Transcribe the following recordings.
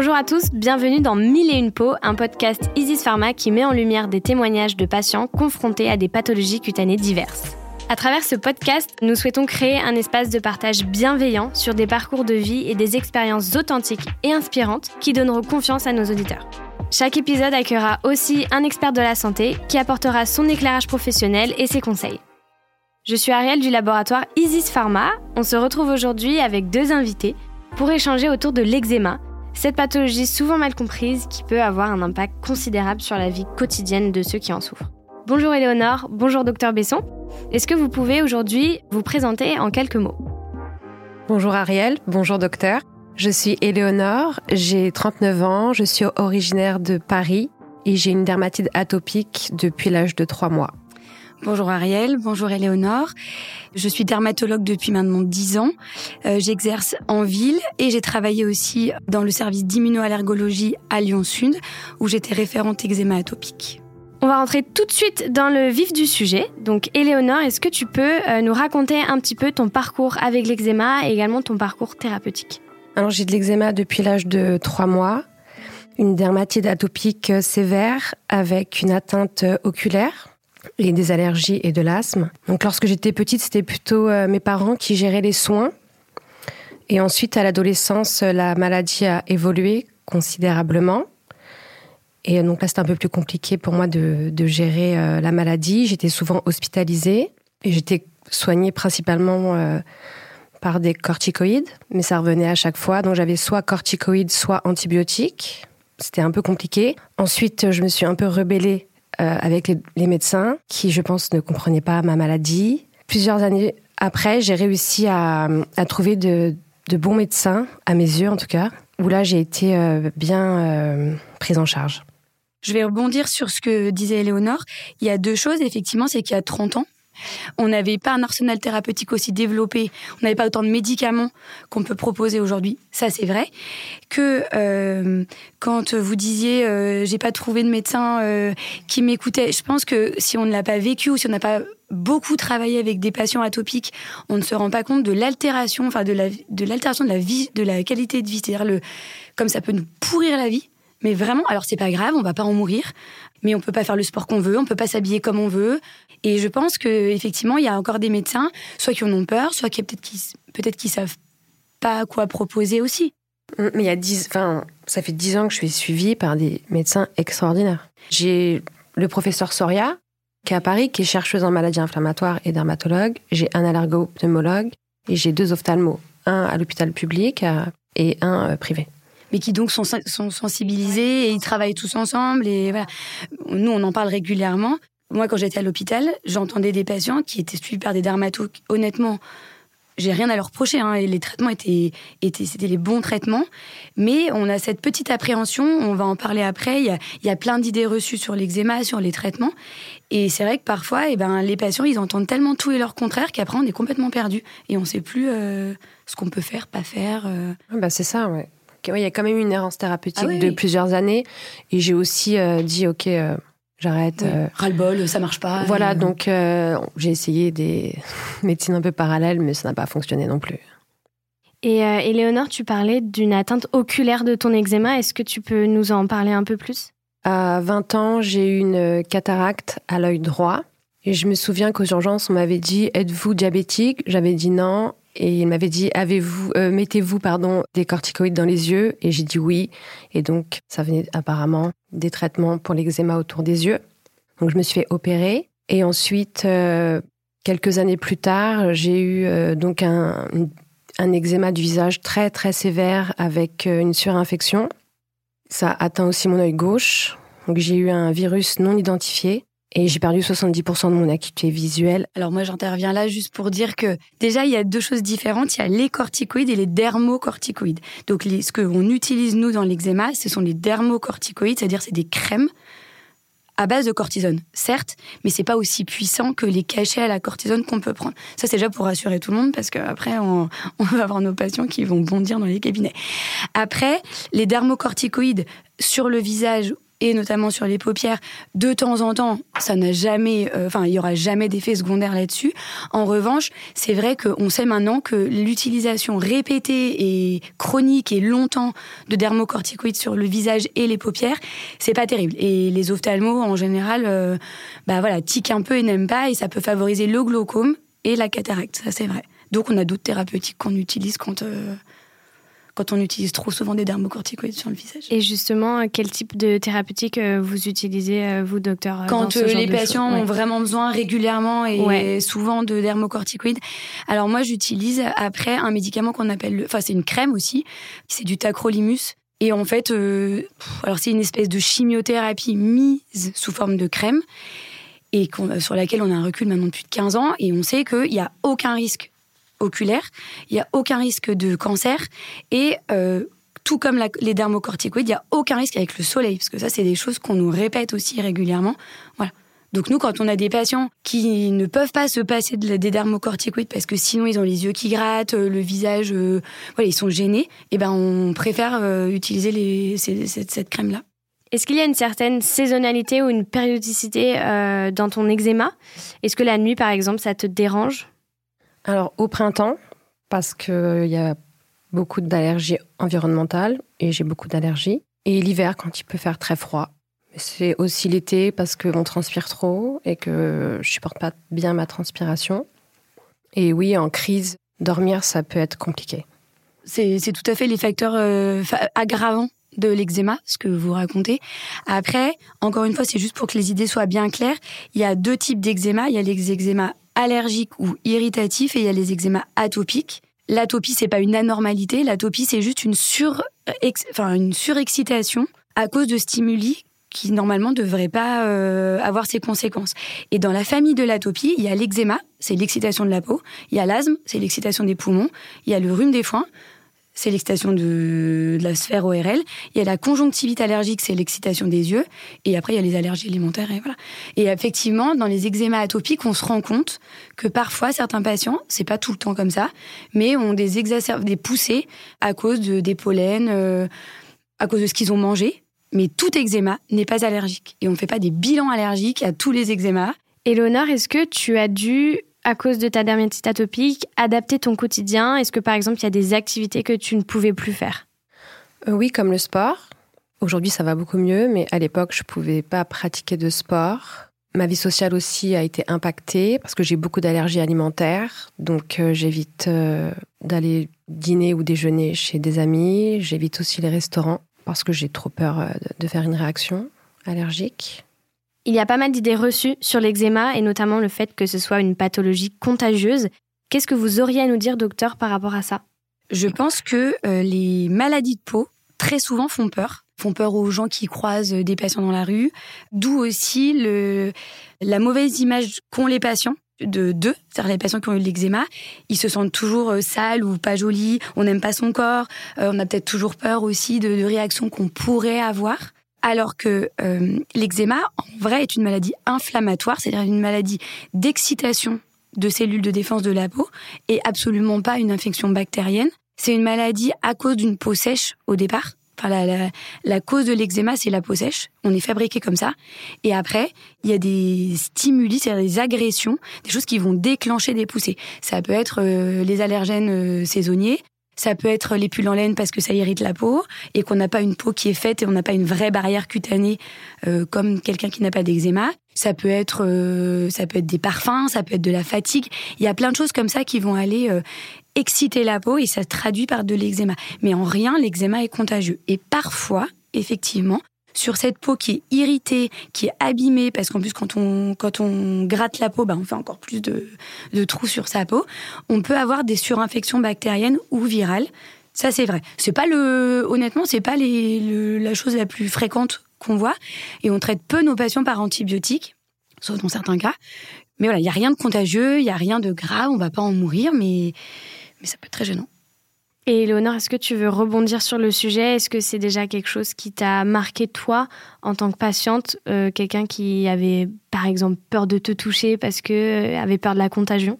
Bonjour à tous, bienvenue dans Mille et une peaux, un podcast Isis Pharma qui met en lumière des témoignages de patients confrontés à des pathologies cutanées diverses. À travers ce podcast, nous souhaitons créer un espace de partage bienveillant sur des parcours de vie et des expériences authentiques et inspirantes qui donneront confiance à nos auditeurs. Chaque épisode accueillera aussi un expert de la santé qui apportera son éclairage professionnel et ses conseils. Je suis Ariel du laboratoire Isis Pharma. On se retrouve aujourd'hui avec deux invités pour échanger autour de l'eczéma, cette pathologie souvent mal comprise qui peut avoir un impact considérable sur la vie quotidienne de ceux qui en souffrent. Bonjour Éléonore, bonjour docteur Besson. Est-ce que vous pouvez aujourd'hui vous présenter en quelques mots? Bonjour Ariel, bonjour docteur. Je suis Éléonore, j'ai 39 ans, je suis originaire de Paris et j'ai une dermatite atopique depuis l'âge de 3 mois. Bonjour Ariel, bonjour Éléonore. Je suis dermatologue depuis maintenant 10 ans. Euh, j'exerce en ville et j'ai travaillé aussi dans le service d'immunoallergologie à Lyon-Sud où j'étais référente eczéma atopique. On va rentrer tout de suite dans le vif du sujet. Donc, Éléonore, est-ce que tu peux euh, nous raconter un petit peu ton parcours avec l'eczéma et également ton parcours thérapeutique? Alors, j'ai de l'eczéma depuis l'âge de 3 mois, une dermatite atopique sévère avec une atteinte oculaire et des allergies et de l'asthme. Donc, lorsque j'étais petite, c'était plutôt euh, mes parents qui géraient les soins. Et ensuite, à l'adolescence, la maladie a évolué considérablement. Et donc là, c'était un peu plus compliqué pour moi de, gérer euh, la maladie. J'étais souvent hospitalisée et j'étais soignée principalement euh, par des corticoïdes, mais ça revenait à chaque fois. Donc j'avais soit corticoïdes, soit antibiotiques. C'était un peu compliqué. Ensuite, je me suis un peu rebellée euh, avec les, médecins qui, je pense, ne comprenaient pas ma maladie. Plusieurs années après, j'ai réussi à, trouver de, bons médecins, à mes yeux en tout cas, où là, j'ai été bien prise en charge. Je vais rebondir sur ce que disait Éléonore. Il y a deux choses, effectivement, c'est qu'il y a 30 ans, on n'avait pas un arsenal thérapeutique aussi développé, on n'avait pas autant de médicaments qu'on peut proposer aujourd'hui, ça c'est vrai. Que euh, quand vous disiez euh, j'ai pas trouvé de médecin euh, qui m'écoutait, je pense que si on ne l'a pas vécu ou si on n'a pas beaucoup travaillé avec des patients atopiques, on ne se rend pas compte de l'altération, enfin de de l'altération de la vie, de la qualité de vie, c'est-à-dire le comme ça peut nous pourrir la vie. Mais vraiment, alors c'est pas grave, on va pas en mourir, mais on peut pas faire le sport qu'on veut, on peut pas s'habiller comme on veut. Et je pense que effectivement, il y a encore des médecins, soit qui en ont peur, soit qui peut-être qui peut-être qui savent pas quoi proposer aussi. Mm, mais il y a dix, enfin, ça fait dix ans que je suis suivie par des médecins extraordinaires. J'ai le professeur Soria, qui est à Paris, qui est chercheuse en maladies inflammatoires et dermatologue. J'ai un allergo-pneumologue et j'ai deux ophtalmos, un à l'hôpital public et un euh, privé mais qui donc sont, sont sensibilisés et ils travaillent tous ensemble. Et voilà. Nous, on en parle régulièrement. Moi, quand j'étais à l'hôpital, j'entendais des patients qui étaient suivis par des dermatos. Honnêtement, j'ai rien à leur reprocher. Hein, et les traitements étaient, étaient, c'était les bons traitements. Mais on a cette petite appréhension. On va en parler après. Il y a, il y a plein d'idées reçues sur l'eczéma, sur les traitements. Et c'est vrai que parfois, eh ben, les patients, ils entendent tellement tout et leur contraire qu'après, on est complètement perdu et on ne sait plus euh, ce qu'on peut faire, pas faire. Euh. Ah bah c'est ça, ouais il y a quand même une errance thérapeutique ah de plusieurs années. Et j'ai aussi euh, dit, OK, euh, j'arrête. Oui. Euh. Ras-le-bol, ça marche pas. Voilà, donc j'ai essayé des médecines un peu parallèles, mais ça n'a pas fonctionné non plus. Et Éléonore, tu parlais d'une atteinte oculaire de ton eczéma. Est-ce que tu peux nous en parler un peu plus? À 20 ans, j'ai eu une cataracte à l'œil droit. Et je me souviens qu'aux urgences, on m'avait dit Êtes-vous diabétique? J'avais dit non et il m'avait dit avez-vous euh, mettez-vous pardon des corticoïdes dans les yeux? Et j'ai dit oui et donc ça venait apparemment des traitements pour l'eczéma autour des yeux. Donc je me suis fait opérer et ensuite euh, quelques années plus tard, j'ai eu euh, donc un, un eczéma du visage très très sévère avec une surinfection. Ça atteint aussi mon œil gauche. Donc j'ai eu un virus non identifié et j'ai perdu 70% de mon acuité visuelle. Alors moi j'interviens là juste pour dire que déjà il y a deux choses différentes, il y a les corticoïdes et les dermocorticoïdes. Donc ce qu'on utilise nous dans l'eczéma, ce sont les dermocorticoïdes, c'est-à-dire c'est des crèmes à base de cortisone, certes, mais c'est pas aussi puissant que les cachets à la cortisone qu'on peut prendre. Ça, c'est déjà pour rassurer tout le monde parce qu'après, on, on va avoir nos patients qui vont bondir dans les cabinets. Après, les dermocorticoïdes sur le visage et notamment sur les paupières, de temps en temps, ça n'a jamais, euh, enfin, il y aura jamais d'effet secondaire là-dessus. En revanche, c'est vrai qu'on sait maintenant que l'utilisation répétée et chronique et longtemps de dermocorticoïdes sur le visage et les paupières, c'est pas terrible. Et les ophtalmos, en général, euh, bah voilà, tiquent un peu et n'aiment pas, et ça peut favoriser le glaucome et la cataracte, ça c'est vrai. Donc on a d'autres thérapeutiques qu'on utilise quand euh, quand on utilise trop souvent des dermocorticoïdes sur le visage. Et justement, quel type de thérapeutique euh, vous utilisez, euh, vous, docteur Quand les patients ont vraiment besoin régulièrement et souvent de dermocorticoïdes. Alors moi, j'utilise après un médicament qu'on appelle, enfin c'est une crème aussi, c'est du tacrolimus. Et en fait, alors c'est une espèce de chimiothérapie mise sous forme de crème et sur laquelle on a un recul maintenant depuis 15 ans et on sait qu'il n'y a aucun risque oculaire, il n'y a aucun risque de cancer et euh, tout comme les dermocorticoïdes, il n'y a aucun risque avec le soleil, parce que ça, c'est des choses qu'on nous répète aussi régulièrement. Voilà. Donc nous, quand on a des patients qui ne peuvent pas se passer des dermocorticoïdes parce que sinon ils ont les yeux qui grattent, euh, le visage, euh, voilà, ils sont gênés, et eh ben on préfère utiliser cette crème-là. Est-ce qu'il y a une certaine saisonnalité ou une périodicité dans ton eczéma? Est-ce que la nuit, par exemple, ça te dérange? Alors, au printemps, parce qu'il y a beaucoup d'allergies environnementales et j'ai beaucoup d'allergies. Et l'hiver, quand il peut faire très froid. C'est aussi l'été parce qu'on transpire trop et que je supporte pas bien ma transpiration. Et oui, en crise, dormir, ça peut être compliqué. C'est tout à fait les facteurs euh, aggravants de l'eczéma, ce que vous racontez. Après, encore une fois, c'est juste pour que les idées soient bien claires. Il y a deux types d'eczéma. Il y a l'eczéma allergiques ou irritatifs et il y a les eczémas atopiques. L'atopie, c'est pas une anormalité. L'atopie, c'est juste une, sur, enfin, une surexcitation à cause de stimuli qui normalement ne devraient pas euh, avoir ces conséquences. Et dans la famille de l'atopie, il y a l'eczéma, c'est l'excitation de la peau. Il y a l'asthme, c'est l'excitation des poumons. Il y a le rhume des foins c'est l'excitation de, la sphère ORL. Il y a la conjonctivite allergique, c'est l'excitation des yeux. Et après, il y a les allergies alimentaires. Et voilà. Et effectivement, dans les eczémas atopiques, on se rend compte que parfois, certains patients, c'est pas tout le temps comme ça, mais ont des des poussées à cause de, des pollens, euh, à cause de ce qu'ils ont mangé. Mais tout eczéma n'est pas allergique. Et on ne fait pas des bilans allergiques à tous les eczémas. Léonore, est-ce que tu as dû à cause de ta dermatite atopique, adapter ton quotidien Est-ce que par exemple il y a des activités que tu ne pouvais plus faire? Euh, Oui, comme le sport. Aujourd'hui ça va beaucoup mieux, mais à l'époque je ne pouvais pas pratiquer de sport. Ma vie sociale aussi a été impactée parce que j'ai beaucoup d'allergies alimentaires, donc euh, j'évite euh, d'aller dîner ou déjeuner chez des amis. J'évite aussi les restaurants parce que j'ai trop peur de faire une réaction allergique. Il y a pas mal d'idées reçues sur l'eczéma et notamment le fait que ce soit une pathologie contagieuse. Qu'est-ce que vous auriez à nous dire, docteur, par rapport à ça? Je pense que euh, les maladies de peau, très souvent, font peur. Font peur aux gens qui croisent des patients dans la rue, d'où aussi la mauvaise image qu'ont les patients de d'eux, c'est-à-dire les patients qui ont eu l'eczéma, ils se sentent toujours euh, sales ou pas jolis, on n'aime pas son corps, euh, on a peut-être toujours peur aussi de réactions qu'on pourrait avoir. Alors que euh, l'eczéma, en vrai, est une maladie inflammatoire, c'est-à-dire une maladie d'excitation de cellules de défense de la peau et absolument pas une infection bactérienne. C'est une maladie à cause d'une peau sèche au départ. Enfin, la, la cause de l'eczéma, c'est la peau sèche. On est fabriqué comme ça. Et après, il y a des stimuli, c'est-à-dire des agressions, des choses qui vont déclencher des poussées. Ça peut être euh, les allergènes euh, saisonniers, ça peut être les pulls en laine parce que ça irrite la peau et qu'on n'a pas une peau qui est faite et on n'a pas une vraie barrière cutanée euh, comme quelqu'un qui n'a pas d'eczéma. Ça peut être euh, ça peut être des parfums, ça peut être de la fatigue. Il y a plein de choses comme ça qui vont aller euh, exciter la peau et ça se traduit par de l'eczéma. Mais en rien l'eczéma est contagieux. Et parfois, effectivement, sur cette peau qui est irritée, qui est abîmée, parce qu'en plus quand on, quand on gratte la peau, bah, on fait encore plus de, de trous sur sa peau, on peut avoir des surinfections bactériennes ou virales. Ça c'est vrai. C'est pas le, honnêtement, c'est pas la chose la plus fréquente qu'on voit, et on traite peu nos patients par antibiotiques, sauf dans certains cas. Mais voilà, il y a rien de contagieux, il y a rien de grave, on va pas en mourir, mais mais ça peut être très gênant. Et Léonore, est-ce que tu veux rebondir sur le sujet? Est-ce que c'est déjà quelque chose qui t'a marqué toi en tant que patiente, euh, quelqu'un qui avait par exemple peur de te toucher parce que euh, avait peur de la contagion?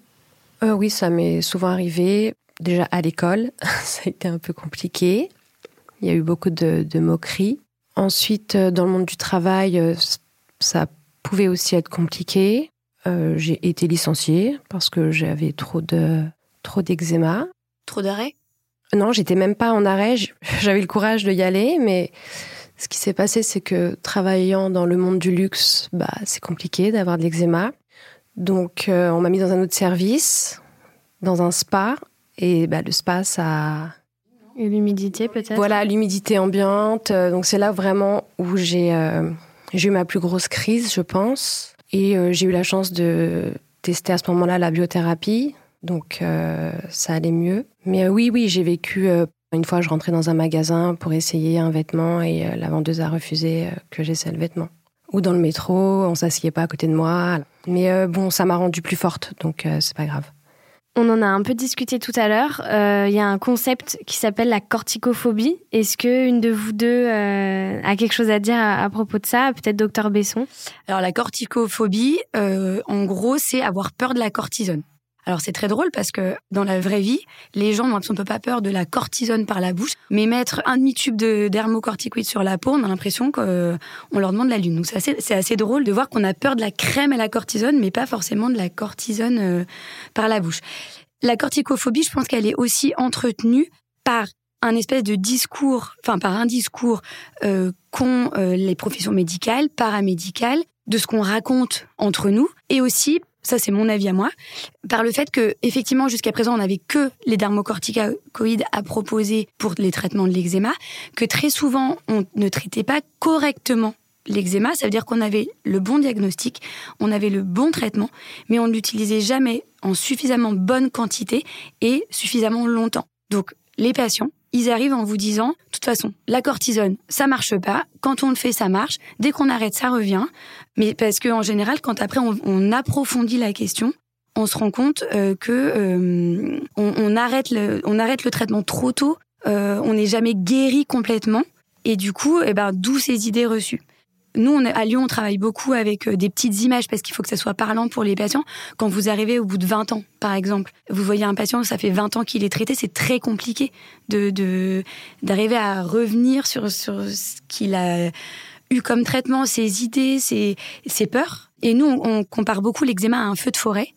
Euh, Oui, ça m'est souvent arrivé. Déjà à l'école, ça a été un peu compliqué. Il y a eu beaucoup de, moqueries. Ensuite, dans le monde du travail, ça pouvait aussi être compliqué. j'ai été licenciée parce que j'avais trop de trop d'eczéma. Trop d'arrêt? Non, j'étais même pas en arrêt. J'avais le courage de y aller, mais ce qui s'est passé, c'est que travaillant dans le monde du luxe, bah, c'est compliqué d'avoir de l'eczéma. Donc, euh, on m'a mis dans un autre service, dans un spa. Et bah, le spa, ça. Et l'humidité, peut-être? Voilà, l'humidité ambiante. Donc, c'est là vraiment où j'ai euh, eu ma plus grosse crise, je pense. Et euh, j'ai eu la chance de tester à ce moment-là la biothérapie. Donc, ça allait mieux. Mais oui, oui, j'ai vécu une fois, je rentrais dans un magasin pour essayer un vêtement et euh, la vendeuse a refusé euh, que j'essaie le vêtement. Ou dans le métro, on s'assied pas à côté de moi. Mais euh, bon, ça m'a rendue plus forte, donc c'est pas grave. On en a un peu discuté tout à l'heure. Il y a un concept qui s'appelle la corticophobie. Est-ce que une de vous deux a quelque chose à dire à, propos de ça Peut-être docteur Besson? Alors la corticophobie, en gros, c'est avoir peur de la cortisone. Alors c'est très drôle parce que dans la vraie vie, les gens n'ont absolument pas peur de la cortisone par la bouche, mais mettre un demi-tube de sur la peau, on a l'impression qu'on leur demande la lune. Donc c'est assez, drôle de voir qu'on a peur de la crème à la cortisone, mais pas forcément de la cortisone euh, par la bouche. La corticophobie, je pense qu'elle est aussi entretenue par un espèce de discours, enfin par un discours euh, qu'ont euh, les professions médicales, paramédicales, de ce qu'on raconte entre nous, et aussi ça c'est mon avis à moi, par le fait que effectivement jusqu'à présent on n'avait que les dermocorticoïdes à proposer pour les traitements de l'eczéma, que très souvent on ne traitait pas correctement l'eczéma, ça veut dire qu'on avait le bon diagnostic, on avait le bon traitement, mais on ne l'utilisait jamais en suffisamment bonne quantité et suffisamment longtemps. Donc les patients ils arrivent en vous disant, de toute façon, la cortisone, ça marche pas. Quand on le fait, ça marche. Dès qu'on arrête, ça revient. Mais parce que en général, quand après on, approfondit la question, on se rend compte euh, que euh, on, arrête le, on arrête le traitement trop tôt. Euh, on n'est jamais guéri complètement. Et du coup, eh ben, d'où ces idées reçues. Nous, à Lyon, on travaille beaucoup avec euh, des petites images parce qu'il faut que ça soit parlant pour les patients. Quand vous arrivez au bout de 20 ans, par exemple, vous voyez un patient, ça fait 20 ans qu'il est traité, c'est très compliqué de d'arriver à revenir sur, sur ce qu'il a eu comme traitement, ses idées, ses, ses peurs. Et nous, on, compare beaucoup l'eczéma à un feu de forêt.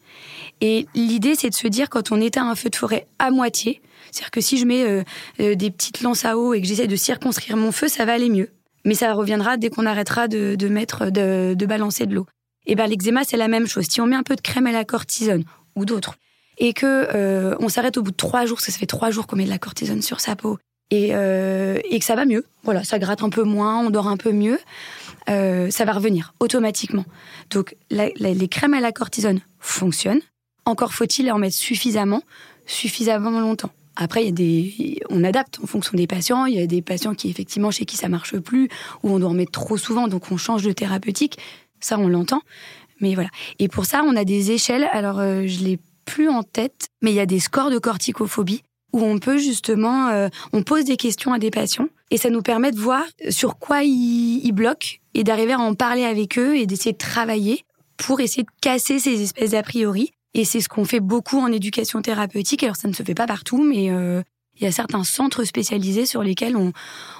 Et l'idée, c'est de se dire, quand on éteint un feu de forêt à moitié, c'est-à-dire que si je mets euh, euh, des petites lances à eau et que j'essaie de circonscrire mon feu, ça va aller mieux mais ça reviendra dès qu'on arrêtera de, de mettre, de, de, balancer de l'eau. Et ben l'eczéma c'est la même chose. Si on met un peu de crème à la cortisone ou d'autres, et que euh, on s'arrête au bout de trois jours, ça, ça fait trois jours qu'on met de la cortisone sur sa peau, et, euh, et que ça va mieux, voilà, ça gratte un peu moins, on dort un peu mieux, euh, ça va revenir automatiquement. Donc les crèmes à la cortisone fonctionnent. Encore faut-il en mettre suffisamment, suffisamment longtemps. Après, il y a des, on adapte en fonction des patients. Il y a des patients qui, effectivement, chez qui ça marche plus, ou on doit en mettre trop souvent, donc on change de thérapeutique. Ça, on l'entend. Mais voilà. Et pour ça, on a des échelles. Alors, euh, je l'ai plus en tête, mais il y a des scores de corticophobie où on peut justement, euh, on pose des questions à des patients et ça nous permet de voir sur quoi ils, ils bloquent et d'arriver à en parler avec eux et d'essayer de travailler pour essayer de casser ces espèces d'a priori et c'est ce qu'on fait beaucoup en éducation thérapeutique. Alors ça ne se fait pas partout, mais euh, il y a certains centres spécialisés sur lesquels on,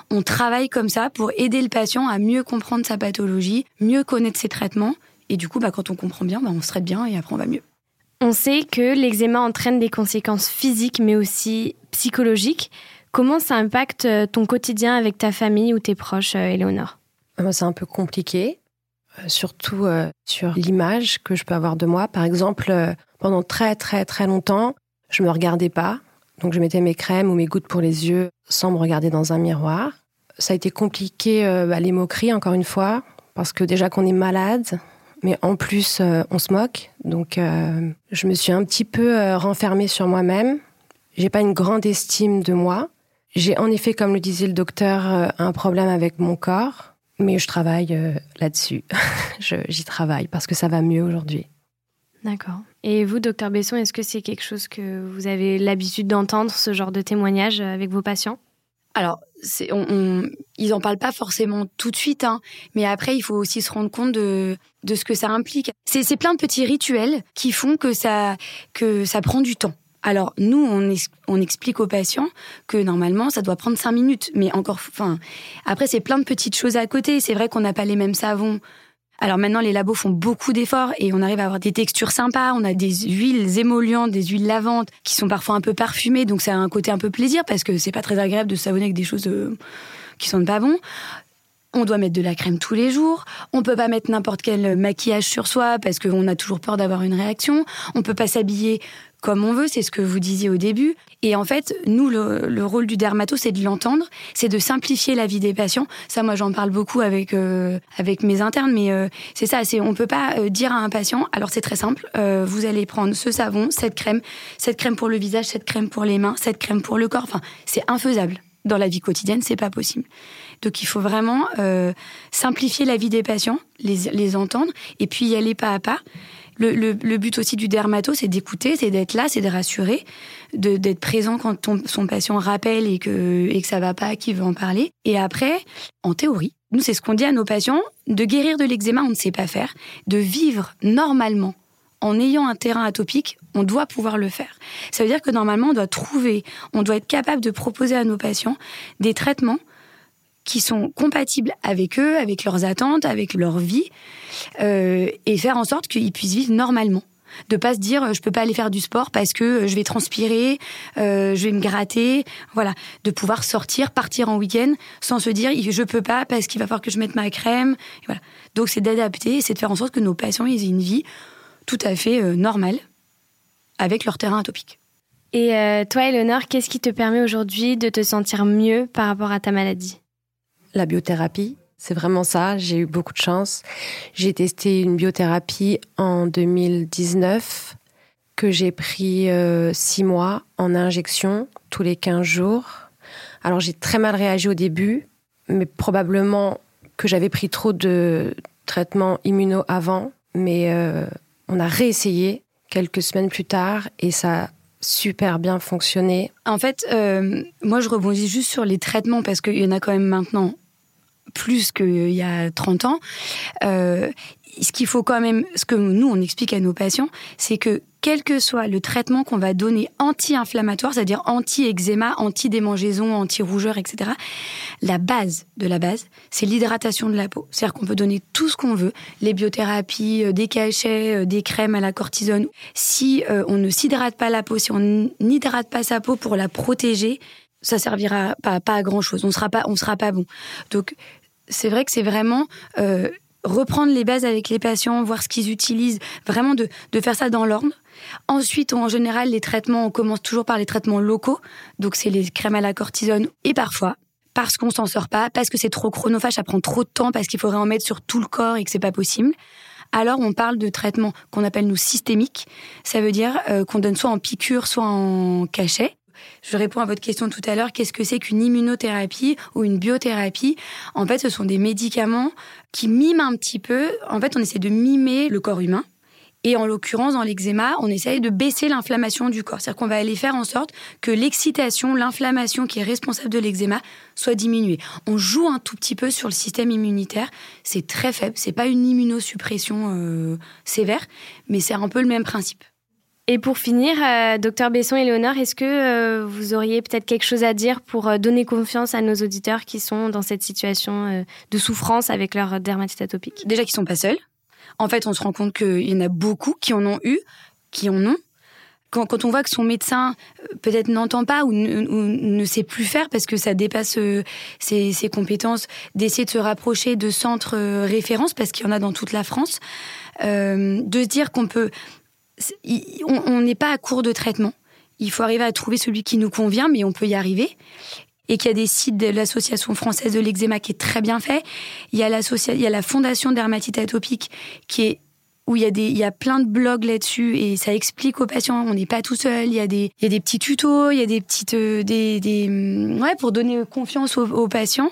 on travaille comme ça pour aider le patient à mieux comprendre sa pathologie, mieux connaître ses traitements. Et du coup, bah, quand on comprend bien, bah, on se traite bien et après on va mieux. On sait que l'eczéma entraîne des conséquences physiques mais aussi psychologiques. Comment ça impacte euh, ton quotidien avec ta famille ou tes proches, Éléonore euh, C'est un peu compliqué. Euh, surtout euh, sur l'image que je peux avoir de moi. Par exemple, euh, pendant très très très longtemps, je me regardais pas. Donc je mettais mes crèmes ou mes gouttes pour les yeux sans me regarder dans un miroir. Ça a été compliqué, bah, les moqueries encore une fois, parce que déjà qu'on est malade, mais en plus on se moque. Donc je me suis un petit peu renfermée sur moi-même. J'ai pas une grande estime de moi. J'ai en effet, comme le disait le docteur, un problème avec mon corps mais je travaille euh, là-dessus. J'y travaille parce que ça va mieux aujourd'hui. D'accord. Et vous, docteur Besson, est-ce que c'est quelque chose que vous avez l'habitude d'entendre, ce genre de témoignage avec vos patients? Alors, on, ils n'en parlent pas forcément tout de suite, hein, mais après, il faut aussi se rendre compte de, de ce que ça implique. C'est plein de petits rituels qui font que ça, que ça prend du temps. Alors nous, on, explique aux patients que normalement, ça doit prendre cinq minutes. Mais encore, enfin, après, c'est plein de petites choses à côté. C'est vrai qu'on n'a pas les mêmes savons. Alors maintenant, les labos font beaucoup d'efforts et on arrive à avoir des textures sympas. On a des huiles émollientes, des huiles lavantes qui sont parfois un peu parfumées, donc ça a un côté un peu plaisir parce que c'est pas très agréable de savonner avec des choses euh, qui sont pas bon. On doit mettre de la crème tous les jours. On peut pas mettre n'importe quel maquillage sur soi parce qu'on a toujours peur d'avoir une réaction. On peut pas s'habiller comme on veut, c'est ce que vous disiez au début. Et en fait, nous, le, rôle du dermato, c'est de l'entendre, c'est de simplifier la vie des patients. Ça, moi, j'en parle beaucoup avec euh, avec mes internes, mais euh, c'est ça. C'est on peut pas euh, dire à un patient. Alors c'est très simple. vous allez prendre ce savon, cette crème, cette crème pour le visage, cette crème pour les mains, cette crème pour le corps. Enfin, c'est infaisable dans la vie quotidienne, c'est pas possible. Donc il faut vraiment simplifier la vie des patients, les, les entendre, et puis y aller pas à pas le, but aussi du dermato, c'est d'écouter, c'est d'être là, c'est de rassurer, d'être présent quand son patient rappelle et que, et que ça va pas, qu'il veut en parler. Et après, en théorie, nous, c'est ce qu'on dit à nos patients, de guérir de l'eczéma, on ne sait pas faire, de vivre normalement en ayant un terrain atopique, on doit pouvoir le faire. Ça veut dire que normalement, on doit trouver, on doit être capable de proposer à nos patients des traitements qui sont compatibles avec eux, avec leurs attentes, avec leur vie, euh, et faire en sorte qu'ils puissent vivre normalement. De pas se dire euh, je peux pas aller faire du sport parce que euh, je vais transpirer, je vais me gratter, voilà. De pouvoir sortir, partir en week-end sans se dire je peux pas parce qu'il va falloir que je mette ma crème, voilà. Donc c'est d'adapter, c'est de faire en sorte que nos patients aient une vie tout à fait normale avec leur terrain atopique. Et toi, Eleonore, qu'est-ce qui te permet aujourd'hui de te sentir mieux par rapport à ta maladie? La biothérapie. C'est vraiment ça. J'ai eu beaucoup de chance. J'ai testé une biothérapie en 2019 que j'ai pris euh, six mois en injection tous les 15 jours. Alors j'ai très mal réagi au début, mais probablement que j'avais pris trop de traitements immuno avant. Mais euh, on a réessayé quelques semaines plus tard et ça a super bien fonctionné. En fait, euh, moi je rebondis juste sur les traitements parce qu'il y en a quand même maintenant plus qu'il y a 30 ans. Euh, ce qu'il faut quand même, ce que nous on explique à nos patients, c'est que quel que soit le traitement qu'on va donner anti-inflammatoire, c'est-à-dire anti-eczéma, anti-démangeaison, anti-rougeur, etc., la base de la base, c'est l'hydratation de la peau. C'est-à-dire qu'on peut donner tout ce qu'on veut, les biothérapies, euh, des cachets, euh, des crèmes à la cortisone. Si on ne s'hydrate pas la peau, si on n'hydrate pas sa peau pour la protéger, ça servira pas, à grand chose. On sera pas, on sera pas bon. Donc, c'est vrai que c'est vraiment euh, reprendre les bases avec les patients, voir ce qu'ils utilisent, vraiment de, de faire ça dans l'ordre. Ensuite, en général, les traitements, on commence toujours par les traitements locaux. Donc, c'est les crèmes à la cortisone. Et parfois, parce qu'on s'en sort pas, parce que c'est trop chronophage, ça prend trop de temps, parce qu'il faudrait en mettre sur tout le corps et que c'est pas possible. Alors, on parle de traitements qu'on appelle nous systémiques. Ça veut dire euh, qu'on donne soit en piqûre, soit en cachet. Je réponds à votre question tout à l'heure, qu'est-ce que c'est qu'une immunothérapie ou une biothérapie? En fait, ce sont des médicaments qui miment un petit peu, en fait, on essaie de mimer le corps humain. Et en l'occurrence, dans l'eczéma, on essaye de baisser l'inflammation du corps. C'est-à-dire qu'on va aller faire en sorte que l'excitation, l'inflammation qui est responsable de l'eczéma soit diminuée. On joue un tout petit peu sur le système immunitaire. C'est très faible. C'est pas une immunosuppression euh, sévère, mais c'est un peu le même principe. Et pour finir, euh, docteur Besson et Léonore, est-ce que euh, vous auriez peut-être quelque chose à dire pour euh, donner confiance à nos auditeurs qui sont dans cette situation de souffrance avec leur dermatite atopique? Déjà qu'ils sont pas seuls. En fait, on se rend compte qu'il y en a beaucoup qui en ont eu, qui en ont. Quand, on voit que son médecin peut-être n'entend pas ou ne, sait plus faire parce que ça dépasse ses, ses compétences, d'essayer de se rapprocher de centres références parce qu'il y en a dans toute la France, de se dire qu'on peut on n'est pas à court de traitement. Il faut arriver à trouver celui qui nous convient, mais on peut y arriver. Et qu'il y a des sites de l'Association française de l'eczéma qui est très bien fait. Il y a, il y a la Fondation dermatite atopique qui est où il y a des il y a plein de blogs là-dessus et ça explique aux patients on n'est pas tout seul il y a des il y a des petits tutos il y a des petites euh, des, mm, ouais pour donner confiance aux, patients.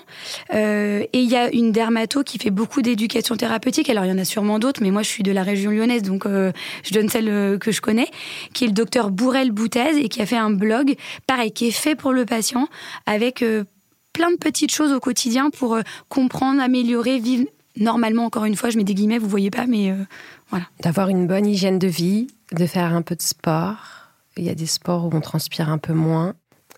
Euh, et il y a une dermato qui fait beaucoup d'éducation thérapeutique. Alors il y en a sûrement d'autres mais moi je suis de la région lyonnaise donc euh, je donne celle que je connais qui est le docteur Bourrel Boutez et qui a fait un blog pareil qui est fait pour le patient avec plein de petites choses au quotidien pour comprendre améliorer vivre normalement, encore une fois, je mets des guillemets, vous voyez pas, mais voilà. D'avoir une bonne hygiène de vie, de faire un peu de sport il y a des sports où on transpire un peu moins,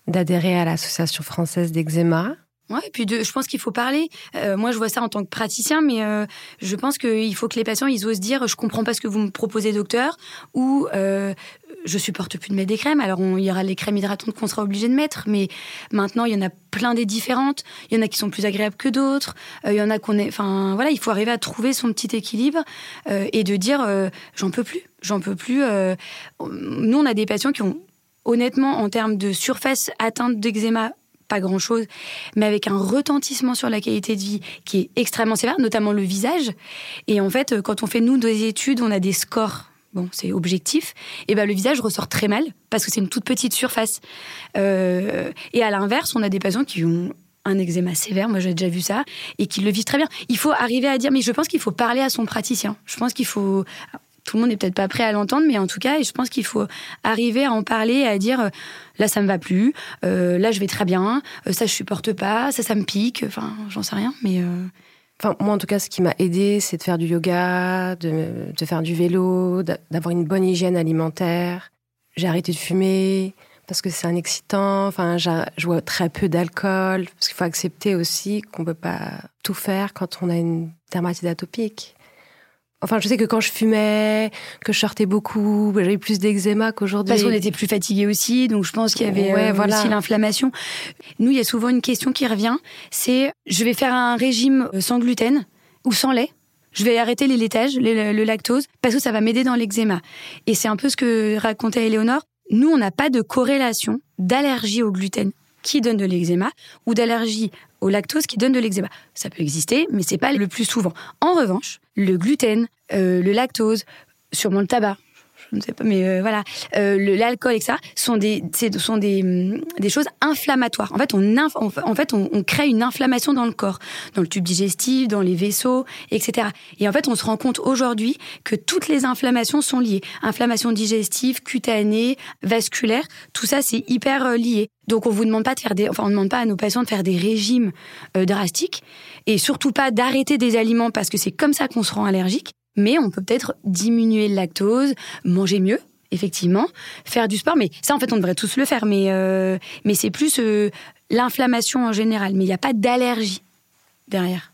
d'adhérer à l'association française d'eczéma. Ouais, et puis je pense qu'il faut parler. Euh, moi, je vois ça en tant que praticien, mais euh, je pense qu'il faut que les patients ils osent dire je comprends pas ce que vous me proposez, docteur, ou euh, je supporte plus de mettre des crèmes. Alors il y aura les crèmes hydratantes qu'on sera obligé de mettre, mais maintenant il y en a plein des différentes. Il y en a qui sont plus agréables que d'autres. il y en a qu'on est. Enfin voilà, il faut arriver à trouver son petit équilibre et de dire j'en peux plus, j'en peux plus. nous, on a des patients qui ont honnêtement, en termes de surface atteinte d'eczéma, pas grand-chose, mais avec un retentissement sur la qualité de vie qui est extrêmement sévère, notamment le visage. Et en fait, quand on fait, nous, des études, on a des scores bon, c'est objectif, et ben le visage ressort très mal parce que c'est une toute petite surface. Euh, et à l'inverse, on a des patients qui ont un eczéma sévère, moi j'ai déjà vu ça, et qui le vivent très bien. Il faut arriver à dire, mais je pense qu'il faut parler à son praticien. Je pense qu'il faut, tout le monde n'est peut-être pas prêt à l'entendre, mais en tout cas, je pense qu'il faut arriver à en parler, à dire euh, là ça me va plus, euh, là je vais très bien, ça je supporte pas, ça ça me pique, enfin j'en sais rien, mais. Moi, en tout cas, ce qui m'a aidé, c'est de faire du yoga, de, de faire du vélo, d'avoir une bonne hygiène alimentaire. J'ai arrêté de fumer parce que c'est un excitant. Enfin, je bois très peu d'alcool parce qu'il faut accepter aussi qu'on peut pas tout faire quand on a une dermatite atopique. Enfin, je sais que quand je fumais, que je sortais beaucoup, j'avais plus d'eczéma qu'aujourd'hui. Parce qu'on était plus fatigué aussi, donc je pense qu'il y avait euh, aussi l'inflammation. Nous, il y a souvent une question qui revient, c'est je vais faire un régime euh, sans gluten ou sans lait. Je vais arrêter les laitages, le lactose, parce que ça va m'aider dans l'eczéma. Et c'est un peu ce que racontait Éléonore. Nous, on n'a pas de corrélation d'allergie au gluten qui donne de l'eczéma ou d'allergie au lactose qui donne de l'eczéma. Ça peut exister, mais c'est pas le plus souvent. En revanche, le gluten, euh, le lactose, sûrement le tabac, je ne sais pas, mais euh, voilà, euh, l'alcool, etc., sont des, sont des, hum, des choses inflammatoires. En fait, on, en fait on, crée une inflammation dans le corps, dans le tube digestif, dans les vaisseaux, etc. Et en fait, on se rend compte aujourd'hui que toutes les inflammations sont liées. Inflammation digestive, cutanée, vasculaire, tout ça, c'est hyper euh, lié. Donc, on vous demande pas de faire des, enfin, on demande pas à nos patients de faire des régimes drastiques et surtout pas d'arrêter des aliments parce que c'est comme ça qu'on se rend allergique mais on peut peut-être diminuer le lactose, manger mieux, effectivement, faire du sport. Mais ça, en fait, on devrait tous le faire. Mais, euh, mais c'est plus euh, l'inflammation en général. Mais il n'y a pas d'allergie derrière.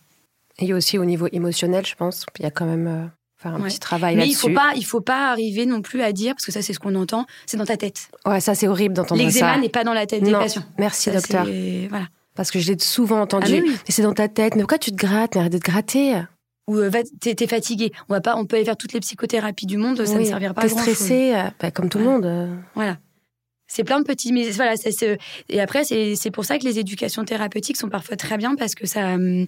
Et il y a aussi au niveau émotionnel, je pense, il y a quand même euh, faire un petit travail là-dessus. Mais il faut pas, il faut pas arriver non plus à dire, parce que ça, c'est ce qu'on entend, c'est dans ta tête. Ouais, ça, c'est horrible d'entendre ça. L'eczéma n'est pas dans la tête des patients. Merci, docteur. Voilà. Parce que je l'ai souvent entendu. Ah, mais, c'est dans ta tête. Mais pourquoi tu te grattes? Mais arrête de te gratter ou euh, t'es fatigué. On va pas, on peut aller faire toutes les psychothérapies du monde, ça ne servira pas à grand stressé, euh, bah, comme tout le monde. Euh. Voilà. C'est plein de petits, mais voilà, et après c'est pour ça que les éducations thérapeutiques sont parfois très bien parce que ça, hum,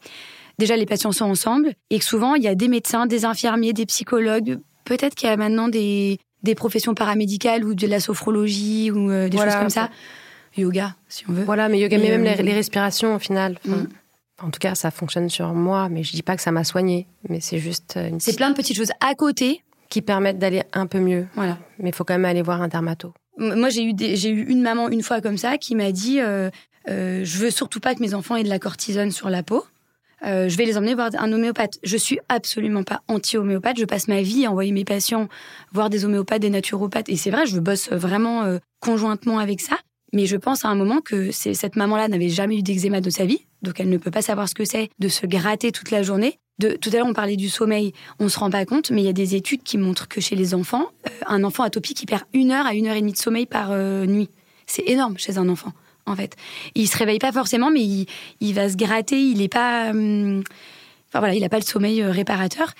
déjà les patients sont ensemble et que souvent il y a des médecins, des infirmiers, des psychologues. Peut-être qu'il y a maintenant des des professions paramédicales ou de la sophrologie ou des choses comme ça. Yoga, si on veut. Voilà, mais yoga, mais, même les, respirations au final. Mm. En tout cas, ça fonctionne sur moi, mais je dis pas que ça m'a soigné, mais c'est juste une. C'est plein de petites choses à côté qui permettent d'aller un peu mieux. Voilà. Mais il faut quand même aller voir un dermato. Moi, j'ai eu j'ai eu une maman une fois comme ça qui m'a dit euh, euh, je veux surtout pas que mes enfants aient de la cortisone sur la peau. Euh, je vais les emmener voir un homéopathe. Je suis absolument pas anti-homéopathe. Je passe ma vie à envoyer mes patients voir des homéopathes, des naturopathes. Et c'est vrai, je bosse vraiment euh, conjointement avec ça. Mais je pense à un moment que cette maman-là n'avait jamais eu d'eczéma de sa vie, donc elle ne peut pas savoir ce que c'est de se gratter toute la journée. De, tout à l'heure, on parlait du sommeil, on se rend pas compte, mais il y a des études qui montrent que chez les enfants, euh, un enfant atopique, il perd une heure à une heure et demie de sommeil par euh, nuit. C'est énorme chez un enfant, en fait. Il se réveille pas forcément, mais il, va se gratter, il n'est pas... Enfin voilà, il n'a pas le sommeil euh, réparateur.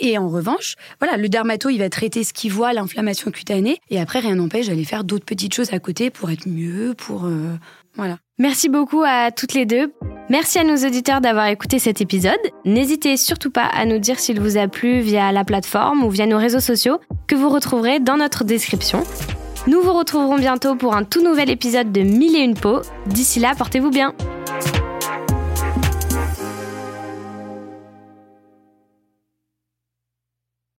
Et en revanche, voilà, le dermato, il va traiter ce qu'il voit, l'inflammation cutanée, et après, rien n'empêche d'aller faire d'autres petites choses à côté pour être mieux, pour... Euh, Merci beaucoup à toutes les deux. Merci à nos auditeurs d'avoir écouté cet épisode. N'hésitez surtout pas à nous dire s'il vous a plu via la plateforme ou via nos réseaux sociaux que vous retrouverez dans notre description. Nous vous retrouverons bientôt pour un tout nouvel épisode de Mille et une peaux. D'ici là, portez-vous bien.